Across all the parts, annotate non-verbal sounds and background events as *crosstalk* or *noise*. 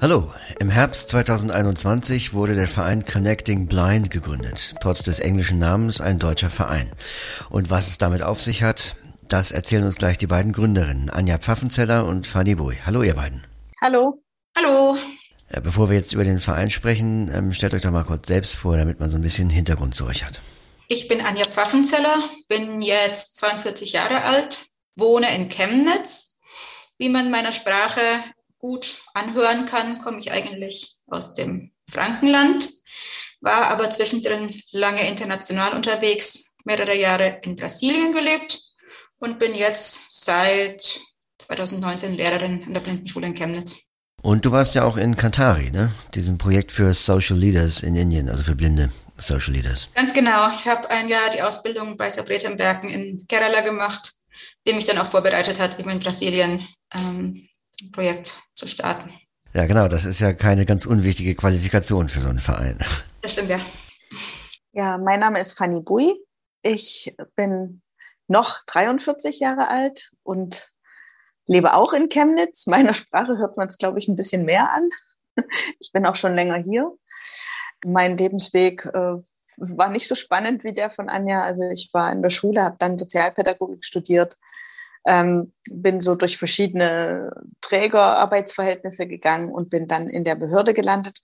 Hallo, im Herbst 2021 wurde der Verein Connecting Blind gegründet. Trotz des englischen Namens ein deutscher Verein. Und was es damit auf sich hat, das erzählen uns gleich die beiden Gründerinnen, Anja Pfaffenzeller und Fanny Bui. Hallo ihr beiden. Hallo. Hallo. Bevor wir jetzt über den Verein sprechen, ähm, stellt euch doch mal kurz selbst vor, damit man so ein bisschen Hintergrund zu euch hat. Ich bin Anja Pfaffenzeller, bin jetzt 42 Jahre alt, wohne in Chemnitz. Wie man meiner Sprache gut anhören kann, komme ich eigentlich aus dem Frankenland, war aber zwischendrin lange international unterwegs, mehrere Jahre in Brasilien gelebt und bin jetzt seit 2019 Lehrerin an der Blindenschule in Chemnitz. Und du warst ja auch in Kantari, ne? Diesem Projekt für Social Leaders in Indien, also für blinde Social Leaders. Ganz genau. Ich habe ein Jahr die Ausbildung bei Sabretem Werken in Kerala gemacht, die mich dann auch vorbereitet hat, eben in Brasilien ähm, Projekt zu starten. Ja, genau, das ist ja keine ganz unwichtige Qualifikation für so einen Verein. Das stimmt, ja. Ja, mein Name ist Fanny Bui. Ich bin noch 43 Jahre alt und lebe auch in Chemnitz. Meiner Sprache hört man es, glaube ich, ein bisschen mehr an. Ich bin auch schon länger hier. Mein Lebensweg äh, war nicht so spannend wie der von Anja. Also ich war in der Schule, habe dann Sozialpädagogik studiert, ähm, bin so durch verschiedene Trägerarbeitsverhältnisse gegangen und bin dann in der Behörde gelandet,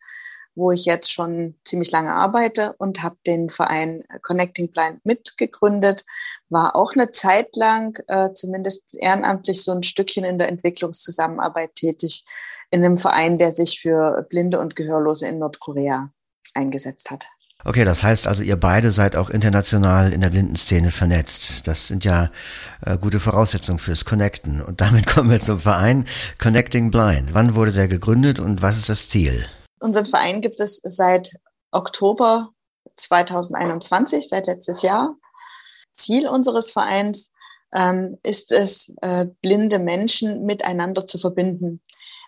wo ich jetzt schon ziemlich lange arbeite und habe den Verein Connecting Blind mitgegründet, war auch eine Zeit lang äh, zumindest ehrenamtlich so ein Stückchen in der Entwicklungszusammenarbeit tätig in einem Verein, der sich für Blinde und Gehörlose in Nordkorea eingesetzt hat. Okay, das heißt also, ihr beide seid auch international in der Blindenszene vernetzt. Das sind ja äh, gute Voraussetzungen fürs Connecten. Und damit *laughs* kommen wir zum Verein Connecting Blind. Wann wurde der gegründet und was ist das Ziel? Unseren Verein gibt es seit Oktober 2021, seit letztes Jahr. Ziel unseres Vereins ähm, ist es, äh, blinde Menschen miteinander zu verbinden.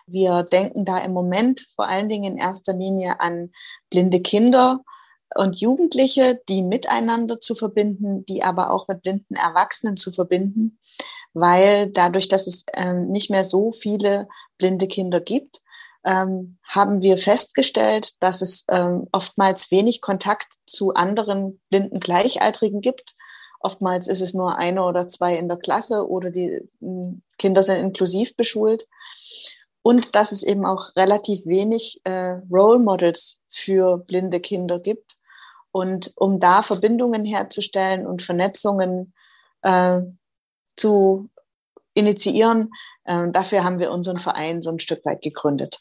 Wir denken da im Moment vor allen Dingen in erster Linie an blinde Kinder und Jugendliche, die miteinander zu verbinden, die aber auch mit blinden Erwachsenen zu verbinden, weil dadurch, dass es ähm, nicht mehr so viele blinde Kinder gibt, ähm, haben wir festgestellt, dass es ähm, oftmals wenig Kontakt zu anderen blinden Gleichaltrigen gibt. Oftmals ist es nur eine oder zwei in der Klasse oder die hm, Kinder sind inklusiv beschult. Und dass es eben auch relativ wenig äh, Role Models für blinde Kinder gibt. Und um da Verbindungen herzustellen und Vernetzungen äh, zu initiieren, äh, dafür haben wir unseren Verein so ein Stück weit gegründet.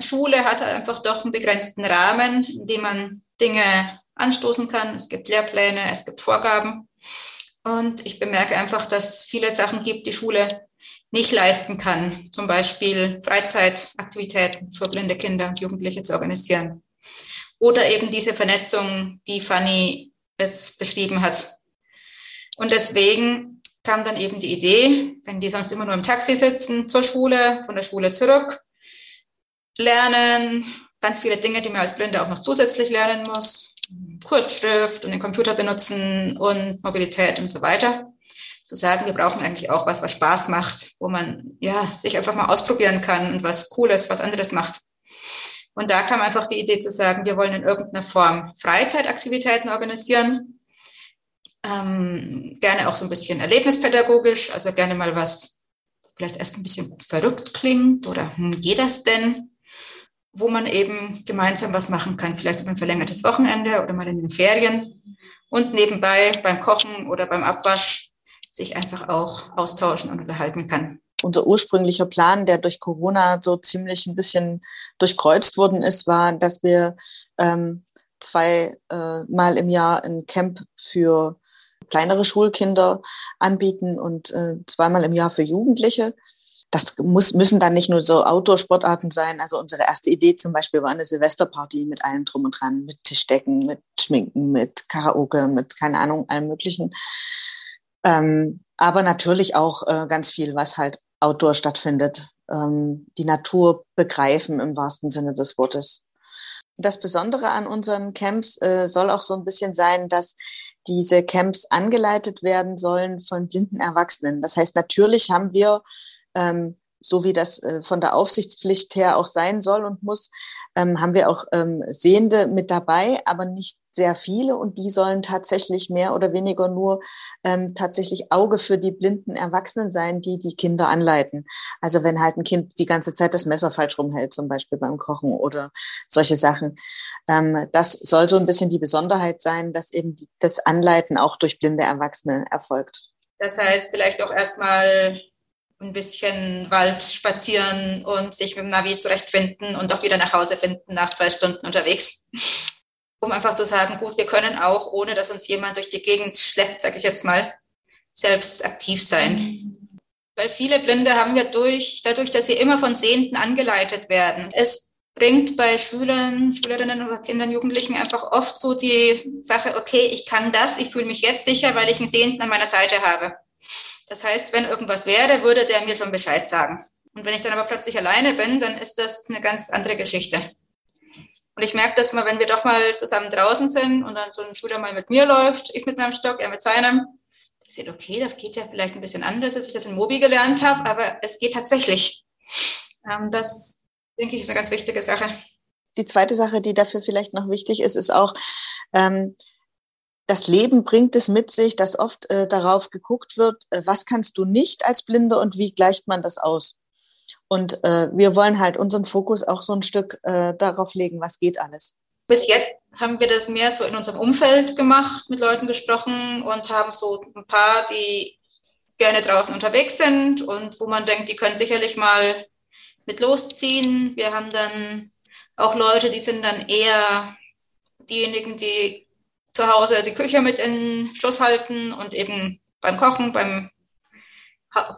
Schule hat einfach doch einen begrenzten Rahmen, in dem man Dinge anstoßen kann. Es gibt Lehrpläne, es gibt Vorgaben. Und ich bemerke einfach, dass es viele Sachen gibt, die Schule nicht leisten kann. Zum Beispiel Freizeitaktivitäten für blinde Kinder und Jugendliche zu organisieren. Oder eben diese Vernetzung, die Fanny jetzt beschrieben hat. Und deswegen kam dann eben die Idee, wenn die sonst immer nur im Taxi sitzen, zur Schule, von der Schule zurück, lernen, ganz viele Dinge, die man als Blinde auch noch zusätzlich lernen muss, Kurzschrift und den Computer benutzen und Mobilität und so weiter. Zu sagen, wir brauchen eigentlich auch was, was Spaß macht, wo man ja sich einfach mal ausprobieren kann und was Cooles, was anderes macht. Und da kam einfach die Idee zu sagen, wir wollen in irgendeiner Form Freizeitaktivitäten organisieren. Ähm, gerne auch so ein bisschen erlebnispädagogisch, also gerne mal was vielleicht erst ein bisschen verrückt klingt oder hm, geht das denn? Wo man eben gemeinsam was machen kann, vielleicht über ein verlängertes Wochenende oder mal in den Ferien und nebenbei beim Kochen oder beim Abwasch sich einfach auch austauschen und unterhalten kann unser ursprünglicher Plan, der durch Corona so ziemlich ein bisschen durchkreuzt worden ist, war, dass wir ähm, zwei äh, im Jahr ein Camp für kleinere Schulkinder anbieten und äh, zweimal im Jahr für Jugendliche. Das muss, müssen dann nicht nur so Outdoor-Sportarten sein. Also unsere erste Idee zum Beispiel war eine Silvesterparty mit allem drum und dran, mit Tischdecken, mit Schminken, mit Karaoke, mit keine Ahnung, allem Möglichen. Ähm, aber natürlich auch äh, ganz viel, was halt outdoor stattfindet. Ähm, die Natur begreifen im wahrsten Sinne des Wortes. Das Besondere an unseren Camps äh, soll auch so ein bisschen sein, dass diese Camps angeleitet werden sollen von blinden Erwachsenen. Das heißt, natürlich haben wir ähm, so wie das äh, von der Aufsichtspflicht her auch sein soll und muss, ähm, haben wir auch ähm, Sehende mit dabei, aber nicht sehr viele und die sollen tatsächlich mehr oder weniger nur ähm, tatsächlich Auge für die blinden Erwachsenen sein, die die Kinder anleiten. Also wenn halt ein Kind die ganze Zeit das Messer falsch rumhält, zum Beispiel beim Kochen oder solche Sachen. Das soll so ein bisschen die Besonderheit sein, dass eben das Anleiten auch durch blinde Erwachsene erfolgt. Das heißt, vielleicht auch erstmal ein bisschen Wald spazieren und sich mit dem Navi zurechtfinden und auch wieder nach Hause finden nach zwei Stunden unterwegs. *laughs* Um einfach zu sagen, gut, wir können auch, ohne dass uns jemand durch die Gegend schleppt, sage ich jetzt mal, selbst aktiv sein. Weil viele Blinde haben ja durch, dadurch, dass sie immer von Sehenden angeleitet werden. Es bringt bei Schülern, Schülerinnen oder Kindern, Jugendlichen einfach oft so die Sache, okay, ich kann das, ich fühle mich jetzt sicher, weil ich einen Sehenden an meiner Seite habe. Das heißt, wenn irgendwas wäre, würde der mir einen Bescheid sagen. Und wenn ich dann aber plötzlich alleine bin, dann ist das eine ganz andere Geschichte. Und ich merke das mal, wenn wir doch mal zusammen draußen sind und dann so ein Schüler mal mit mir läuft, ich mit meinem Stock, er mit seinem, der sieht, okay, das geht ja vielleicht ein bisschen anders, als ich das in Mobi gelernt habe, aber es geht tatsächlich. Ähm, das, denke ich, ist eine ganz wichtige Sache. Die zweite Sache, die dafür vielleicht noch wichtig ist, ist auch, ähm, das Leben bringt es mit sich, dass oft äh, darauf geguckt wird, äh, was kannst du nicht als Blinde und wie gleicht man das aus. Und äh, wir wollen halt unseren Fokus auch so ein Stück äh, darauf legen, was geht alles. Bis jetzt haben wir das mehr so in unserem Umfeld gemacht, mit Leuten gesprochen und haben so ein paar, die gerne draußen unterwegs sind und wo man denkt, die können sicherlich mal mit losziehen. Wir haben dann auch Leute, die sind dann eher diejenigen, die zu Hause die Küche mit in Schuss halten und eben beim Kochen, beim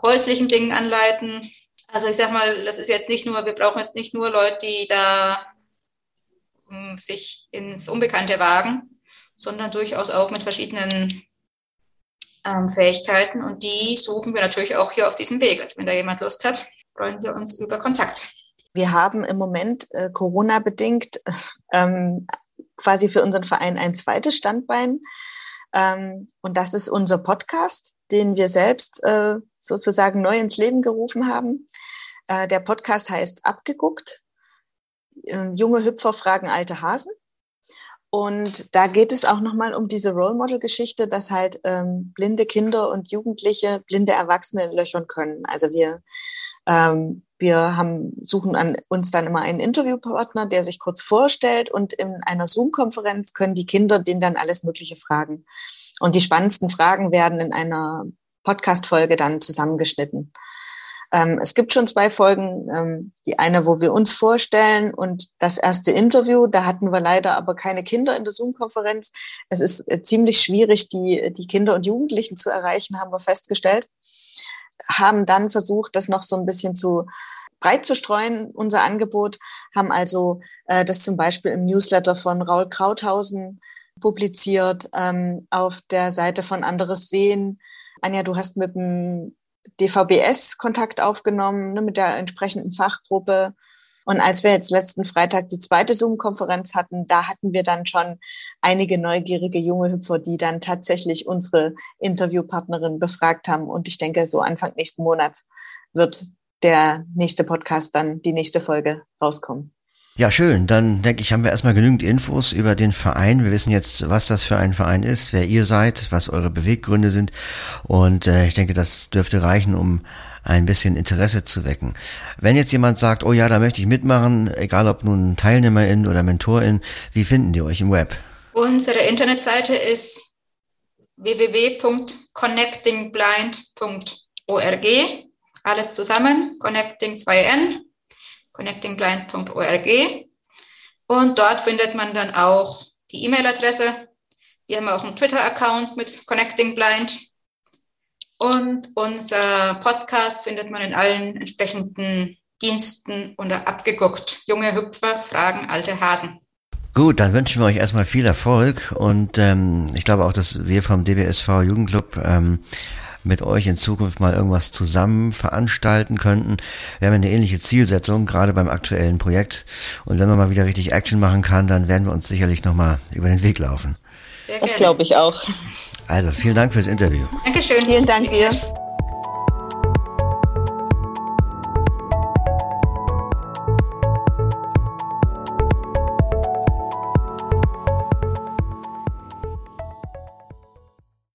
häuslichen Dingen anleiten. Also ich sag mal, das ist jetzt nicht nur, wir brauchen jetzt nicht nur Leute, die da hm, sich ins Unbekannte wagen, sondern durchaus auch mit verschiedenen ähm, Fähigkeiten. Und die suchen wir natürlich auch hier auf diesem Weg. Also wenn da jemand Lust hat, freuen wir uns über Kontakt. Wir haben im Moment äh, Corona-bedingt ähm, quasi für unseren Verein ein zweites Standbein. Ähm, und das ist unser Podcast, den wir selbst äh, sozusagen neu ins Leben gerufen haben. Äh, der Podcast heißt Abgeguckt. Äh, junge Hüpfer fragen alte Hasen. Und da geht es auch nochmal um diese Role Model Geschichte, dass halt ähm, blinde Kinder und Jugendliche blinde Erwachsene löchern können. Also wir ähm, wir haben, suchen an uns dann immer einen Interviewpartner, der sich kurz vorstellt und in einer Zoom-Konferenz können die Kinder den dann alles Mögliche fragen. Und die spannendsten Fragen werden in einer Podcast-Folge dann zusammengeschnitten. Ähm, es gibt schon zwei Folgen. Ähm, die eine, wo wir uns vorstellen und das erste Interview. Da hatten wir leider aber keine Kinder in der Zoom-Konferenz. Es ist äh, ziemlich schwierig, die, die Kinder und Jugendlichen zu erreichen, haben wir festgestellt haben dann versucht, das noch so ein bisschen zu breit zu streuen, unser Angebot, haben also äh, das zum Beispiel im Newsletter von Raul Krauthausen publiziert, ähm, auf der Seite von Anderes Sehen. Anja, du hast mit dem DVBS Kontakt aufgenommen, ne, mit der entsprechenden Fachgruppe. Und als wir jetzt letzten Freitag die zweite Zoom-Konferenz hatten, da hatten wir dann schon einige neugierige junge Hüpfer, die dann tatsächlich unsere Interviewpartnerin befragt haben. Und ich denke, so Anfang nächsten Monat wird der nächste Podcast dann, die nächste Folge rauskommen. Ja, schön. Dann denke ich, haben wir erstmal genügend Infos über den Verein. Wir wissen jetzt, was das für ein Verein ist, wer ihr seid, was eure Beweggründe sind. Und äh, ich denke, das dürfte reichen, um ein bisschen Interesse zu wecken. Wenn jetzt jemand sagt, oh ja, da möchte ich mitmachen, egal ob nun Teilnehmerin oder Mentorin, wie finden die euch im Web? Unsere Internetseite ist www.connectingblind.org. Alles zusammen, connecting 2n, connectingblind.org. Und dort findet man dann auch die E-Mail-Adresse. Wir haben auch einen Twitter-Account mit Connecting Blind. Und unser Podcast findet man in allen entsprechenden Diensten unter abgeguckt. Junge Hüpfer fragen alte Hasen. Gut, dann wünschen wir euch erstmal viel Erfolg und ähm, ich glaube auch, dass wir vom DBSV Jugendclub ähm, mit euch in Zukunft mal irgendwas zusammen veranstalten könnten. Wir haben eine ähnliche Zielsetzung, gerade beim aktuellen Projekt. Und wenn man mal wieder richtig Action machen kann, dann werden wir uns sicherlich nochmal über den Weg laufen. das glaube ich auch. Also vielen Dank fürs Interview. Dankeschön. Vielen Dank dir.